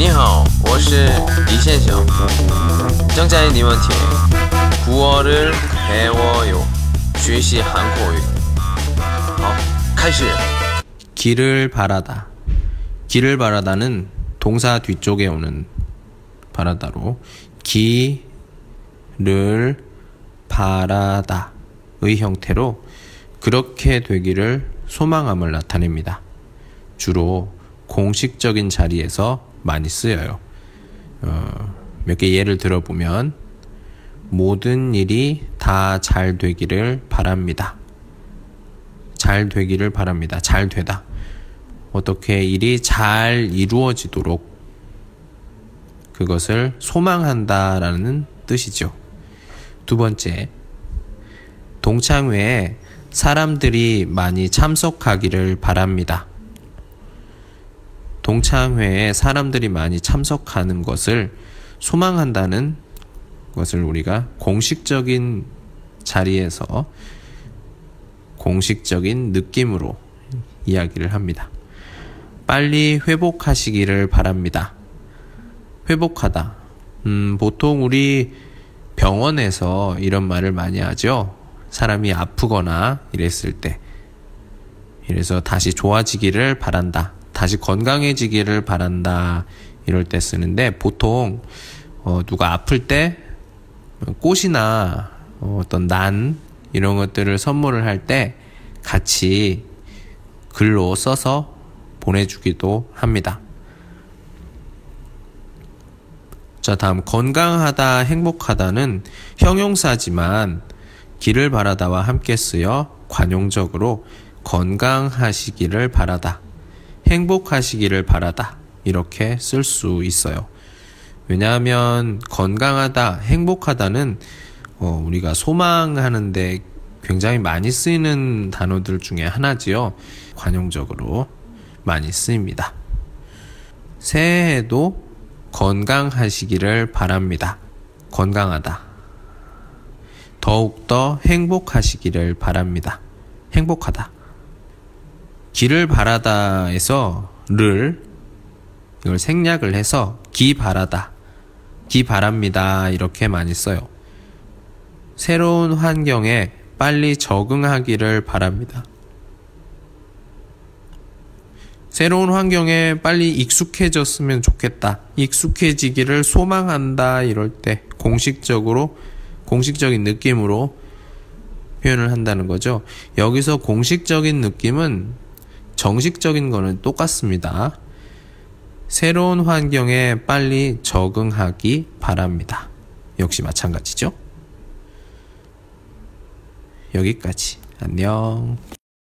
你好，我是李先生。正在你们听古어를배워요学习韩国语。好，开始。 길을 바라다. 길을 바라다는 동사 뒤쪽에 오는 바라다로 길을 바라다의 형태로 그렇게 되기를 소망함을 나타냅니다. 주로 공식적인 자리에서 많이 쓰여요. 어, 몇 개 예를 들어보면 모든 일이 다 잘 되기를 바랍니다. 잘 되기를 바랍니다. 잘 되다. 어떻게 일이 잘 이루어지도록 그것을 소망한다라는 뜻이죠. 두 번째, 동창회에 사람들이 많이 참석하기를 바랍니다. 동창회에 사람들이 많이 참석하는 것을 소망한다는 것을 우리가 공식적인 자리에서 공식적인 느낌으로 이야기를 합니다. 빨리 회복하시기를 바랍니다. 회복하다. 음, 보통 우리 병원에서 이런 말을 많이 하죠. 사람이 아프거나 이랬을 때. 이래서 다시 좋아지기를 바란다. 다시 건강해지기를 바란다. 이럴 때 쓰는데 보통 어, 누가 아플 때 꽃이나 어, 어떤 난 이런 것들을 선물을 할 때 같이 글로 써서 보내주기도 합니다. 자, 다음 건강하다, 행복하다는 형용사지만 길을 바라다와 함께 쓰여 관용적으로 건강하시기를 바라다, 행복하시기를 바라다 이렇게 쓸 수 있어요. 왜냐하면 건강하다, 행복하다는 어, 우리가 소망하는데 굉장히 많이 쓰이는 단어들 중에 하나지요. 관용적으로 많이 쓰입니다. 새해에도 건강하시기를 바랍니다. 건강하다. 더욱더 행복하시기를 바랍니다. 행복하다. 길을 바라다에서 를 이걸 생략을 해서 기 바라다. 기 바랍니다. 이렇게 많이 써요. 새로운 환경에 빨리 적응하기를 바랍니다. 새로운 환경에 빨리 익숙해졌으면 좋겠다. 익숙해지기를 소망한다. 이럴 때 공식적으로, 공식적인 느낌으로 표현을 한다는 거죠. 여기서 공식적인 느낌은 정식적인 거는 똑같습니다. 새로운 환경에 빨리 적응하기 바랍니다. 역시 마찬가지죠. 여기까지. 안녕.